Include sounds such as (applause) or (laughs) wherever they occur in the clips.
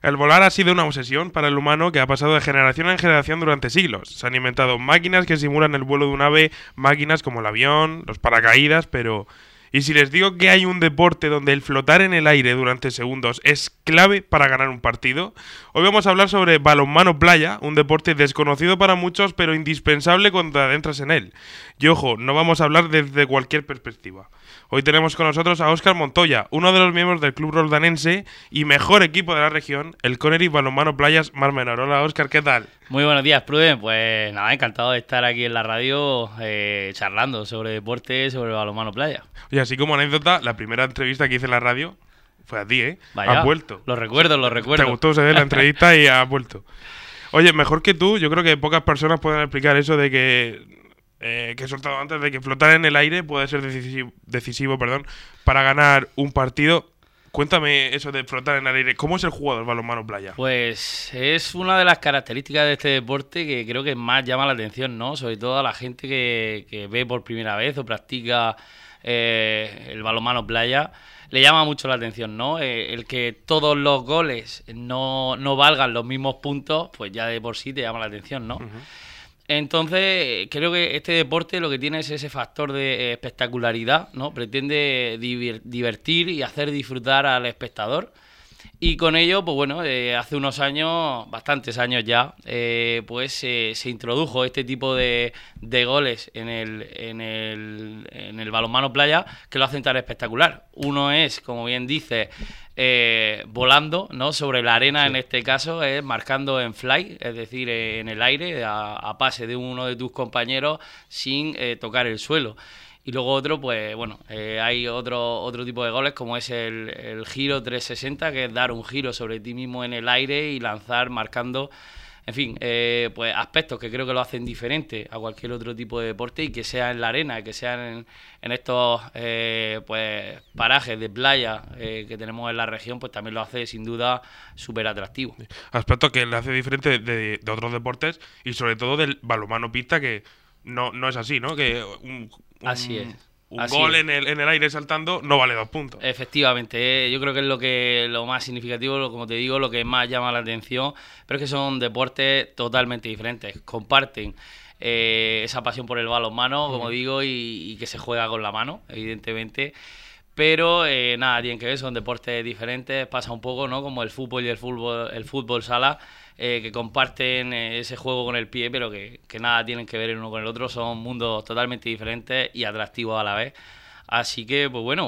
El volar ha sido una obsesión para el humano que ha pasado de generación en generación durante siglos. Se han inventado máquinas que simulan el vuelo de un ave, máquinas como el avión, los paracaídas, pero... ¿Y si les digo que hay un deporte donde el flotar en el aire durante segundos es clave para ganar un partido? Hoy vamos a hablar sobre balonmano playa, un deporte desconocido para muchos pero indispensable cuando adentras en él. Y ojo, no vamos a hablar desde cualquier perspectiva. Hoy tenemos con nosotros a Óscar Montoya, uno de los miembros del club roldanense y mejor equipo de la región, el Connery Balonmano Playas Mar Menor. Hola Óscar, ¿qué tal? Muy buenos días, Pruden. Pues nada, encantado de estar aquí en la radio eh, charlando sobre deporte, sobre balonmano playa. Y así como anécdota, la primera entrevista que hice en la radio fue a ti, ¿eh? Vaya, has vuelto. Lo recuerdo, lo recuerdo. Te gustó saber la entrevista y has vuelto. Oye, mejor que tú, yo creo que pocas personas pueden explicar eso de que eh, que he soltado antes de que flotar en el aire puede ser decisivo, decisivo perdón, para ganar un partido. Cuéntame eso de flotar en el aire. ¿Cómo es el jugador balonmano playa? Pues es una de las características de este deporte que creo que más llama la atención, ¿no? Sobre todo a la gente que, ve por primera vez o practica eh, el balonmano playa. Le llama mucho la atención, ¿no? Eh, el que todos los goles no, no, valgan los mismos puntos, pues ya de por sí te llama la atención, ¿no? Entonces, creo que este deporte lo que tiene es ese factor de espectacularidad, ¿no? Pretende divertir y hacer disfrutar al espectador. Y con ello, pues bueno, eh, hace unos años, bastantes años ya, eh, pues se introdujo este tipo de, de goles en el, en, el, en el balonmano playa que lo hacen tan espectacular. Uno es, como bien dice, eh, volando ¿no? sobre la arena, en este caso, es marcando en fly, es decir, en el aire, a, pase de uno de tus compañeros sin tocar el suelo. Y luego otro, pues bueno, eh, hay otro, otro tipo de goles como es el, el, giro 360, que es dar un giro sobre ti mismo en el aire y lanzar marcando, en fin, eh, pues aspectos que creo que lo hacen diferente a cualquier otro tipo de deporte y que sea en la arena, que sean en, en estos eh, pues parajes de playa que tenemos en la región, pues también lo hace sin duda súper atractivo. Aspecto que le hace diferente de, de, otros deportes y sobre todo del balomano pista que no, no es así, ¿no? Que un, Así es. Un gol En, el, en el aire saltando no vale dos puntos. Efectivamente, eh, yo creo que es lo que lo más significativo, como te digo, lo que más llama la atención, pero es que son deportes totalmente diferentes, comparten eh, esa pasión por el balonmano, como digo, y, que se juega con la mano, evidentemente. Pero eh, nada, tienen que ver, son deportes diferentes, pasa un poco, ¿no? Como el fútbol y el fútbol, el fútbol sala, eh, que comparten eh, ese juego con el pie, pero que, nada tienen que ver el uno con el otro, son mundos totalmente diferentes y atractivos a la vez. Así que, pues bueno,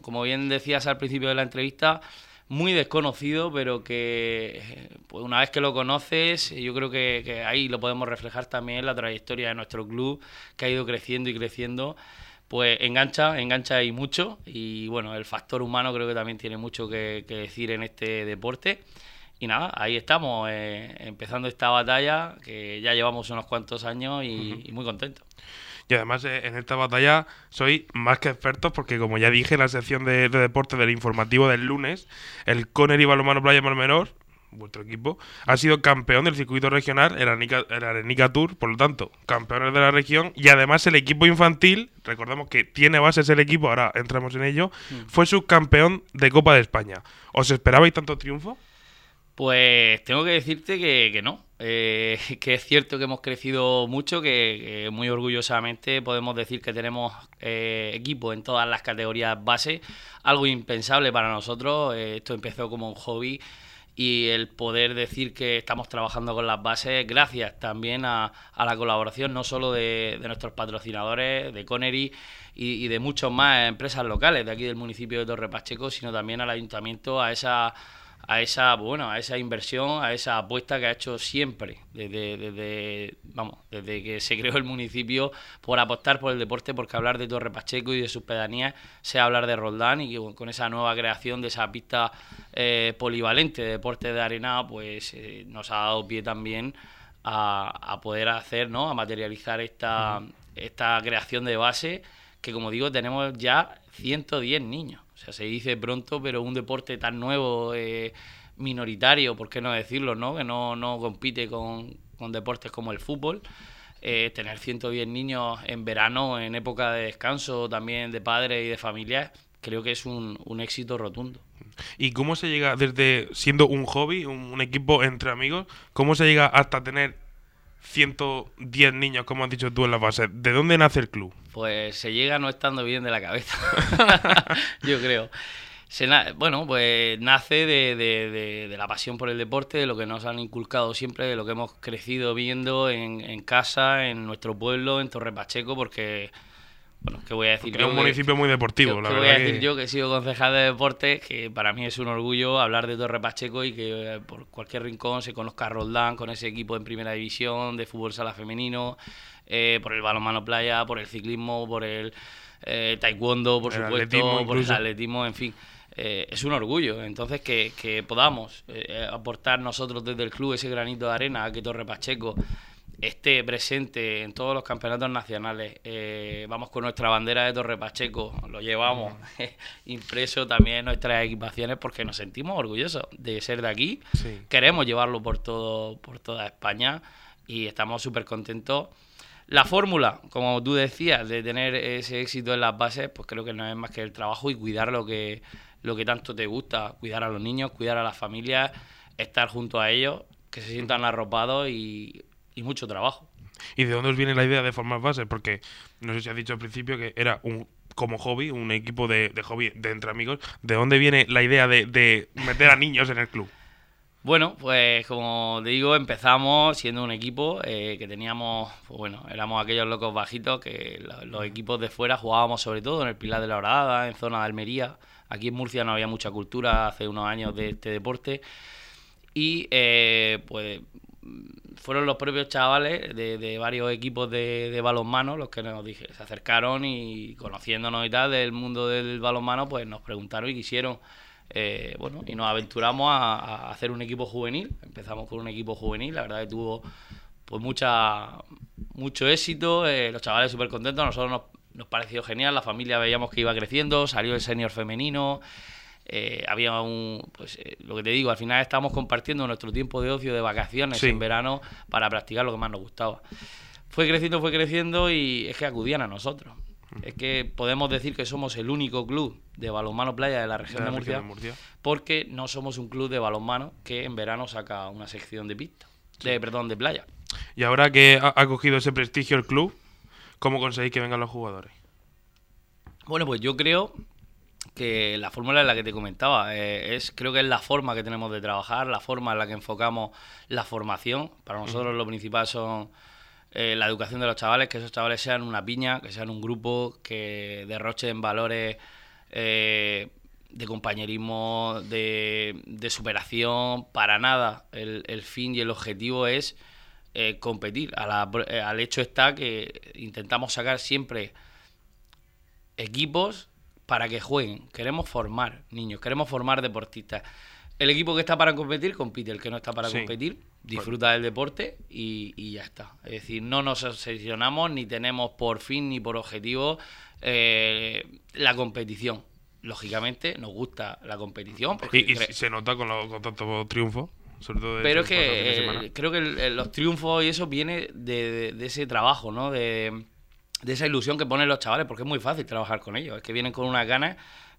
como bien decías al principio de la entrevista, muy desconocido, pero que pues una vez que lo conoces, yo creo que, ahí lo podemos reflejar también la trayectoria de nuestro club, que ha ido creciendo y creciendo pues engancha, engancha y mucho. Y bueno, el factor humano creo que también tiene mucho que decir en este deporte. Y nada, ahí estamos, eh, empezando esta batalla que ya llevamos unos cuantos años y, muy contentos. Y además eh, en esta batalla soy más que experto porque como ya dije en la sección de, deporte del informativo del lunes, el Connery Balomano Playa Menor, vuestro equipo, ha sido campeón del circuito regional, el Arenica, Tour, por lo tanto, campeones de la región y además el equipo infantil, recordemos que tiene bases el equipo, ahora entramos en ello, mm. fue subcampeón de Copa de España. ¿Os esperabais tanto triunfo? Pues tengo que decirte que, no, eh, (laughs) que es cierto que hemos crecido mucho, que, muy orgullosamente podemos decir que tenemos eh, equipo en todas las categorías base, algo impensable para nosotros, eh, esto empezó como un hobby y el poder decir que estamos trabajando con las bases gracias también a, la colaboración no solo de, nuestros patrocinadores, de Connery y, y de muchas más empresas locales de aquí del municipio de Torre Pacheco, sino también al ayuntamiento, a esa a esa bueno a esa inversión a esa apuesta que ha hecho siempre desde, desde vamos desde que se creó el municipio por apostar por el deporte porque hablar de Torre Pacheco y de sus pedanías sea hablar de Roldán y con esa nueva creación de esa pista eh, polivalente de deporte de arena pues eh, nos ha dado pie también a, poder hacer no a materializar esta esta creación de base que como digo tenemos ya 110 niños sea, se dice pronto, pero un deporte tan nuevo, eh, minoritario, por qué no decirlo, ¿no? Que no, no compite con, deportes como el fútbol. Eh, tener 110 niños en verano, en época de descanso también de padres y de familias, creo que es un, un éxito rotundo. ¿Y cómo se llega desde siendo un hobby, un equipo entre amigos, cómo se llega hasta tener 110 niños, como has dicho tú en la base? ¿De dónde nace el club? Pues se llega no estando bien de la cabeza, (laughs) yo creo. Se bueno, pues nace de, de- de- de la pasión por el deporte, de lo que nos han inculcado siempre, de lo que hemos crecido viendo en, en casa, en nuestro pueblo, en Torre Pacheco, porque, bueno, ¿qué voy a decir? Porque es yo un que- municipio muy deportivo, ¿Qué- la qué verdad. voy a decir que- yo que he sido concejal de deportes? Que para mí es un orgullo hablar de Torre Pacheco y que eh, por cualquier rincón se conozca a Roldán con ese equipo en primera división de fútbol sala femenino, eh, por el balonmano playa, por el ciclismo, por el eh, taekwondo, por El supuesto, por el atletismo, en fin. Eh, es un orgullo, entonces que, que podamos eh, aportar nosotros desde el club ese granito de arena a que Torre Pacheco esté presente en todos los campeonatos nacionales. Eh, vamos con nuestra bandera de Torre Pacheco, lo llevamos (laughs) impreso también en nuestras equipaciones porque nos sentimos orgullosos de ser de aquí. Sí. Queremos llevarlo por todo por toda España y estamos súper contentos. La fórmula, como tú decías, de tener ese éxito en las bases, pues creo que no es más que el trabajo y cuidar lo que, lo que tanto te gusta, cuidar a los niños, cuidar a las familias, estar junto a ellos, que se sientan arropados y, y mucho trabajo. ¿Y de dónde os viene la idea de formar bases? Porque no sé si has dicho al principio que era un como hobby, un equipo de, de hobby de entre amigos. ¿De dónde viene la idea de, de meter a niños en el club? Bueno, pues como te digo, empezamos siendo un equipo eh, que teníamos, pues bueno, éramos aquellos locos bajitos que lo- los equipos de fuera jugábamos sobre todo en el Pilar de la Horadada, en zona de Almería. Aquí en Murcia no había mucha cultura hace unos años de este deporte. Y eh, pues fueron los propios chavales de, de varios equipos de, de balonmano los que nos dije, se acercaron y conociéndonos y tal del mundo del balonmano, pues nos preguntaron y quisieron, eh, bueno, y nos aventuramos a, a hacer un equipo juvenil. Empezamos con un equipo juvenil, la verdad que tuvo pues mucha mucho éxito, eh, los chavales súper contentos, a nosotros nos, nos pareció genial, la familia veíamos que iba creciendo, salió el senior femenino, eh, había un, pues eh, lo que te digo, al final estábamos compartiendo nuestro tiempo de ocio, de vacaciones Sí. en verano para practicar lo que más nos gustaba. Fue creciendo, fue creciendo y es que acudían a nosotros. Es que podemos decir que somos el único club de balonmano playa de la región De Murcia, región de Murcia. porque no somos un club de balonmano que en verano saca una sección de pista, de perdón, de playa. Y ahora que ha cogido ese prestigio el club, ¿cómo conseguís que vengan los jugadores? Bueno, pues yo creo que la fórmula en la que te comentaba eh, es creo que es la forma que tenemos de trabajar, la forma en la que enfocamos la formación. Para nosotros lo principal son eh, la educación de los chavales, que esos chavales sean una piña, que sean un grupo, que derrochen valores eh, de compañerismo, de, de superación. Para nada, el, el fin y el objetivo es competir. A la- al hecho está que intentamos sacar siempre equipos para que jueguen. Queremos formar niños, queremos formar deportistas. El equipo que está para competir, compite. El que no está para Sí. competir, disfruta del deporte y, y ya está. Es decir, no nos obsesionamos ni tenemos por fin ni por objetivo eh, la competición. Lógicamente, nos gusta la competición. porque Y, se nota con, los con tanto triunfo, sobre todo de pero es que eh, creo que el- el- los triunfos y eso viene de, de- de ese trabajo, ¿no? De, de esa ilusión que ponen los chavales, porque es muy fácil trabajar con ellos. Es que vienen con unas ganas.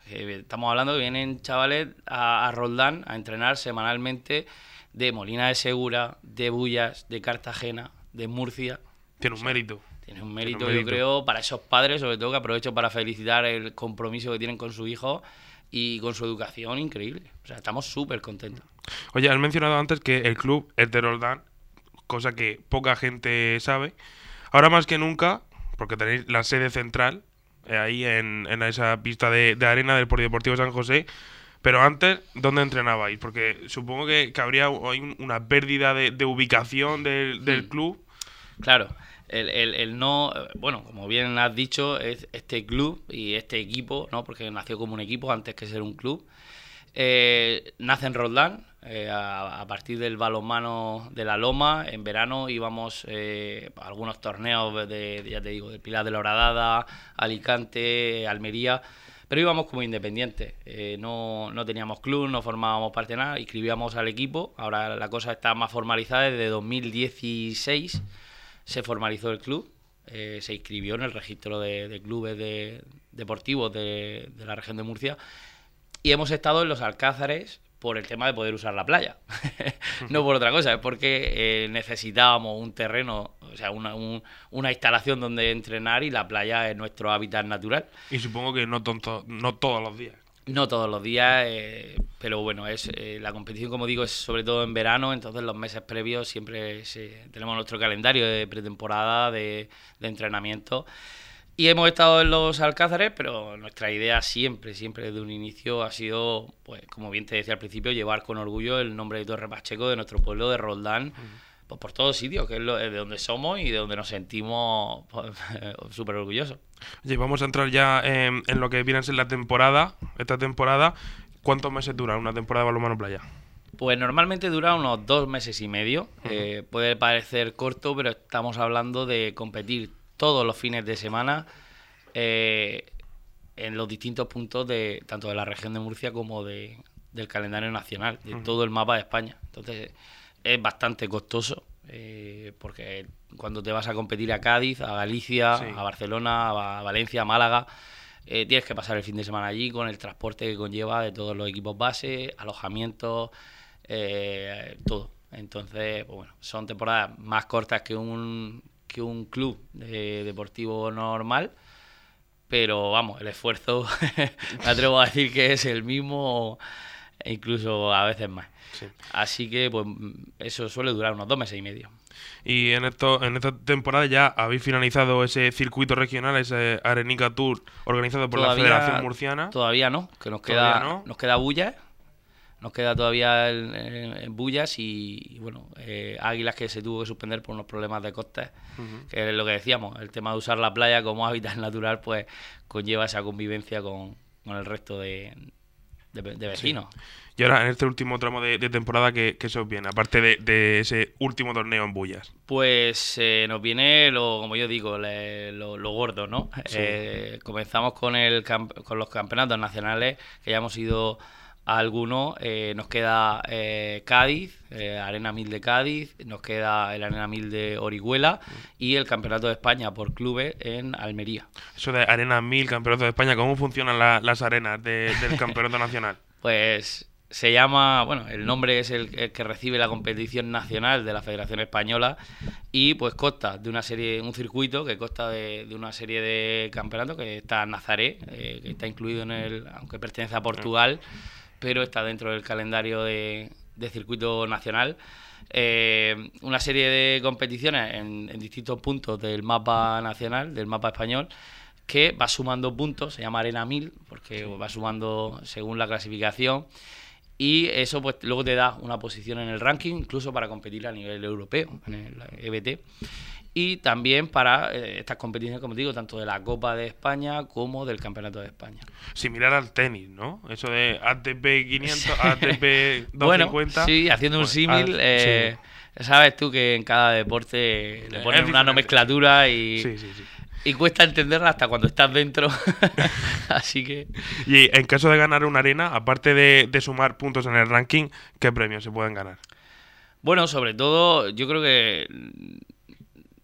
eh, estamos hablando que vienen chavales a, a Roldán a entrenar semanalmente de Molina de Segura, de Bullas, de Cartagena, de Murcia. Tiene un mérito. Tiene un mérito, mérito. yo creo, para esos padres, sobre todo, que aprovecho para felicitar el compromiso que tienen con su hijo y con su educación increíble. O sea, estamos súper contentos. Oye, has mencionado antes que el club es de Roldán, cosa que poca gente sabe. Ahora más que nunca, porque tenéis la sede central eh, ahí en, en esa pista de, de arena del Polideportivo San José. Pero antes, ¿dónde entrenabais? Porque supongo que, que habría hay un- una pérdida de, de ubicación del, del Hmm. club. Claro, el, el- el no, bueno, como bien has dicho, es este club y este equipo, ¿no? Porque nació como un equipo antes que ser un club. Eh, nace en Roldán, eh, a, partir del balonmano de la Loma. En verano íbamos eh, a algunos torneos de, ya te digo, del Pilar de la Horadada, Alicante, Almería. Pero íbamos como independientes, eh, no, no teníamos club, no formábamos parte de nada, inscribíamos al equipo. Ahora la cosa está más formalizada desde 2016 se formalizó el club, se inscribió en el registro de, de clubes de- deportivos de, de la región de Murcia Y hemos estado en los Alcázares por el tema de poder usar la playa. (laughs) no por otra cosa, es porque eh, necesitábamos un terreno, o sea, una, una, instalación donde entrenar y la playa es nuestro hábitat natural. Y supongo que no, tonto, no todos los días. No todos los días, eh, pero bueno, es eh, la competición, como digo, es sobre todo en verano, entonces los meses previos siempre tenemos nuestro calendario de pretemporada, de, de, entrenamiento. Y hemos estado en los Alcázares, pero nuestra idea siempre, siempre desde un inicio ha sido, pues como bien te decía al principio, llevar con orgullo el nombre de Torre Pacheco de nuestro pueblo de Roldán. Pues por todos sitios, que es de donde somos y de donde nos sentimos (laughs) súper pues, orgullosos. Oye, vamos a entrar ya en, lo que viene a ser la temporada, esta temporada. ¿Cuántos meses dura una temporada de balonmano playa? Pues normalmente dura unos dos meses y medio. Eh, puede parecer corto, pero estamos hablando de competir todos los fines de semana eh, en los distintos puntos de tanto de la región de Murcia como de, del calendario nacional, de todo el mapa de España. Entonces es bastante costoso eh, porque cuando te vas a competir a Cádiz, a Galicia, a Barcelona, a Valencia, a Málaga, eh, tienes que pasar el fin de semana allí con el transporte que conlleva de todos los equipos base, alojamiento, eh, todo. Entonces, pues bueno, son temporadas más cortas que un, que un club deportivo normal, pero vamos, el esfuerzo (laughs) me atrevo a decir que es el mismo e incluso a veces más. Así que pues eso suele durar unos dos meses y medio. Y en esto, en esta temporada ya habéis finalizado ese circuito regional, ese Arenica Tour organizado por la Federación Murciana. Todavía no, que nos queda, no? nos queda Bullas, nos queda todavía en, Bullas y, bueno, eh, Águilas que se tuvo que suspender por unos problemas de costes, que es lo que decíamos, el tema de usar la playa como (laughs) hábitat natural pues conlleva esa convivencia con, el resto de, vecinos. Y ahora, en este último tramo de, temporada, ¿qué, se os viene? Aparte de, ese último torneo en Bullas. Pues eh, nos viene, lo, como yo digo, lo, gordo, ¿no? Eh, comenzamos con, el, con los campeonatos nacionales, que ya hemos ido a algunos. Eh, nos queda Cádiz, Arena 1000 de Cádiz, nos queda el Arena 1000 de Orihuela y el Campeonato de España por clubes en Almería. Eso de Arena 1000, Campeonato de España, ¿cómo funcionan las arenas del Campeonato Nacional? (laughs) Pues se llama, bueno, el nombre es el, que recibe la competición nacional de la Federación Española y pues consta de una serie, un circuito que consta de, una serie de campeonatos que está Nazaré, eh, que está incluido en el, aunque pertenece a Portugal, pero está dentro del calendario de, circuito nacional. Eh, una serie de competiciones en, en distintos puntos del mapa nacional, del mapa español, que va sumando puntos, se llama Arena 1000, porque va sumando según la clasificación y eso pues luego te da una posición en el ranking, incluso para competir a nivel europeo, en el EBT. Y también para eh, estas competiciones, como digo, tanto de la Copa de España como del Campeonato de España. Similar al tenis, ¿no? Eso de ATP 500, ATP 250. Bueno, sí, haciendo un símil, ah, eh, sabes tú que en cada deporte le ponen una nomenclatura y... Sí, sí, sí y cuesta entenderla hasta cuando estás dentro. (laughs) (laughs) Así que. Y en caso de ganar una arena, aparte de, sumar puntos en el ranking, ¿qué premios se pueden ganar? Bueno, sobre todo, yo creo que.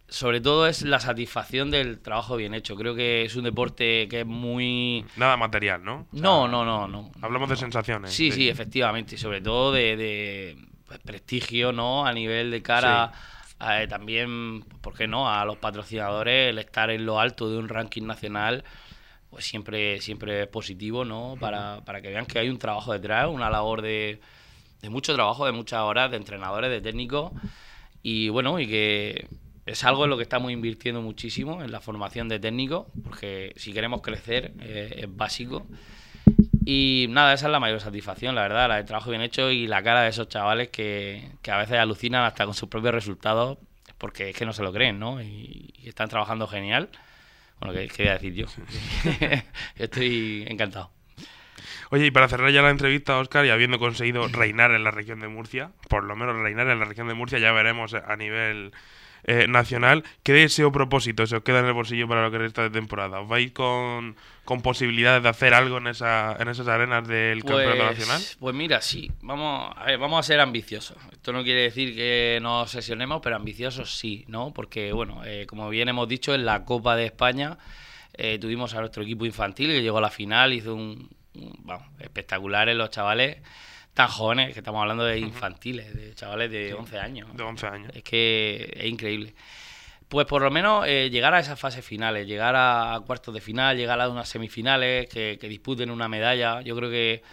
Sobre todo es la satisfacción del trabajo bien hecho. Creo que es un deporte que es muy. Nada material, ¿no? no, no, no, no. Hablamos de sensaciones. Sí, sí, efectivamente. Y sobre todo de, pues, prestigio, ¿no? A nivel de cara. Eh, también, ¿por qué no? A los patrocinadores, el estar en lo alto de un ranking nacional, pues siempre, siempre es positivo, ¿no? Para, para que vean que hay un trabajo detrás, una labor de, de mucho trabajo, de muchas horas, de entrenadores, de técnicos, y bueno, y que es algo en lo que estamos invirtiendo muchísimo, en la formación de técnicos, porque si queremos crecer eh, es básico. Y nada, esa es la mayor satisfacción, la verdad, el trabajo bien hecho y la cara de esos chavales que, a veces alucinan hasta con sus propios resultados porque es que no se lo creen, ¿no? Y, están trabajando genial. Bueno, ¿qué quería decir yo? (laughs) Estoy encantado. Oye, y para cerrar ya la entrevista, Oscar, y habiendo conseguido reinar en la región de Murcia, por lo menos reinar en la región de Murcia, ya veremos a nivel eh, nacional, ¿qué deseo propósito se os queda en el bolsillo para lo que resta de temporada? ¿Os vais con, con posibilidades de hacer algo en, esa, en esas arenas del campeonato pues, nacional? Pues mira, sí, vamos a, ver, vamos a ser ambiciosos. Esto no quiere decir que nos sesionemos, pero ambiciosos sí, ¿no? Porque, bueno, eh, como bien hemos dicho, en la Copa de España eh, tuvimos a nuestro equipo infantil que llegó a la final, hizo un, vamos, espectaculares los chavales tan jóvenes, que estamos hablando de infantiles, de chavales de 11 años. De 11 años. Es que es increíble. Pues por lo menos eh, llegar a esas fases finales, llegar a, cuartos de final, llegar a unas semifinales, que, que disputen una medalla, yo creo que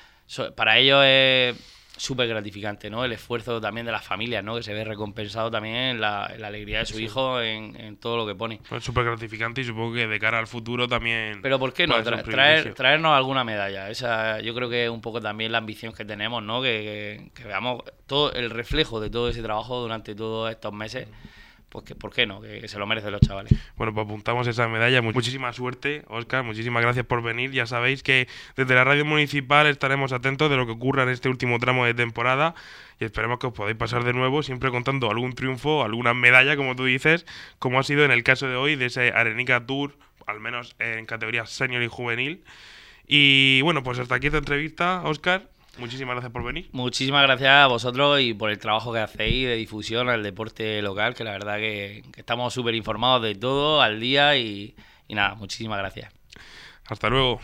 para ellos es súper gratificante, ¿no? El esfuerzo también de las familias, ¿no? Que se ve recompensado también en la, alegría de su hijo, en, todo lo que pone. Pues súper gratificante y supongo que de cara al futuro también... Pero ¿por qué no? traer, traernos alguna medalla. Esa yo creo que es un poco también la ambición que tenemos, ¿no? Que, que, veamos todo el reflejo de todo ese trabajo durante todos estos meses pues que, ¿por qué no? Que, se lo merecen los chavales. Bueno, pues apuntamos esa medalla. Muchísima suerte, Oscar. Muchísimas gracias por venir. Ya sabéis que desde la radio municipal estaremos atentos de lo que ocurra en este último tramo de temporada y esperemos que os podáis pasar de nuevo, siempre contando algún triunfo, alguna medalla, como tú dices, como ha sido en el caso de hoy de ese Arenica Tour, al menos en categoría senior y juvenil. Y bueno, pues hasta aquí esta entrevista, Oscar. Muchísimas gracias por venir. Muchísimas gracias a vosotros y por el trabajo que hacéis de difusión al deporte local, que la verdad que, estamos súper informados de todo al día y, y nada, muchísimas gracias. Hasta luego.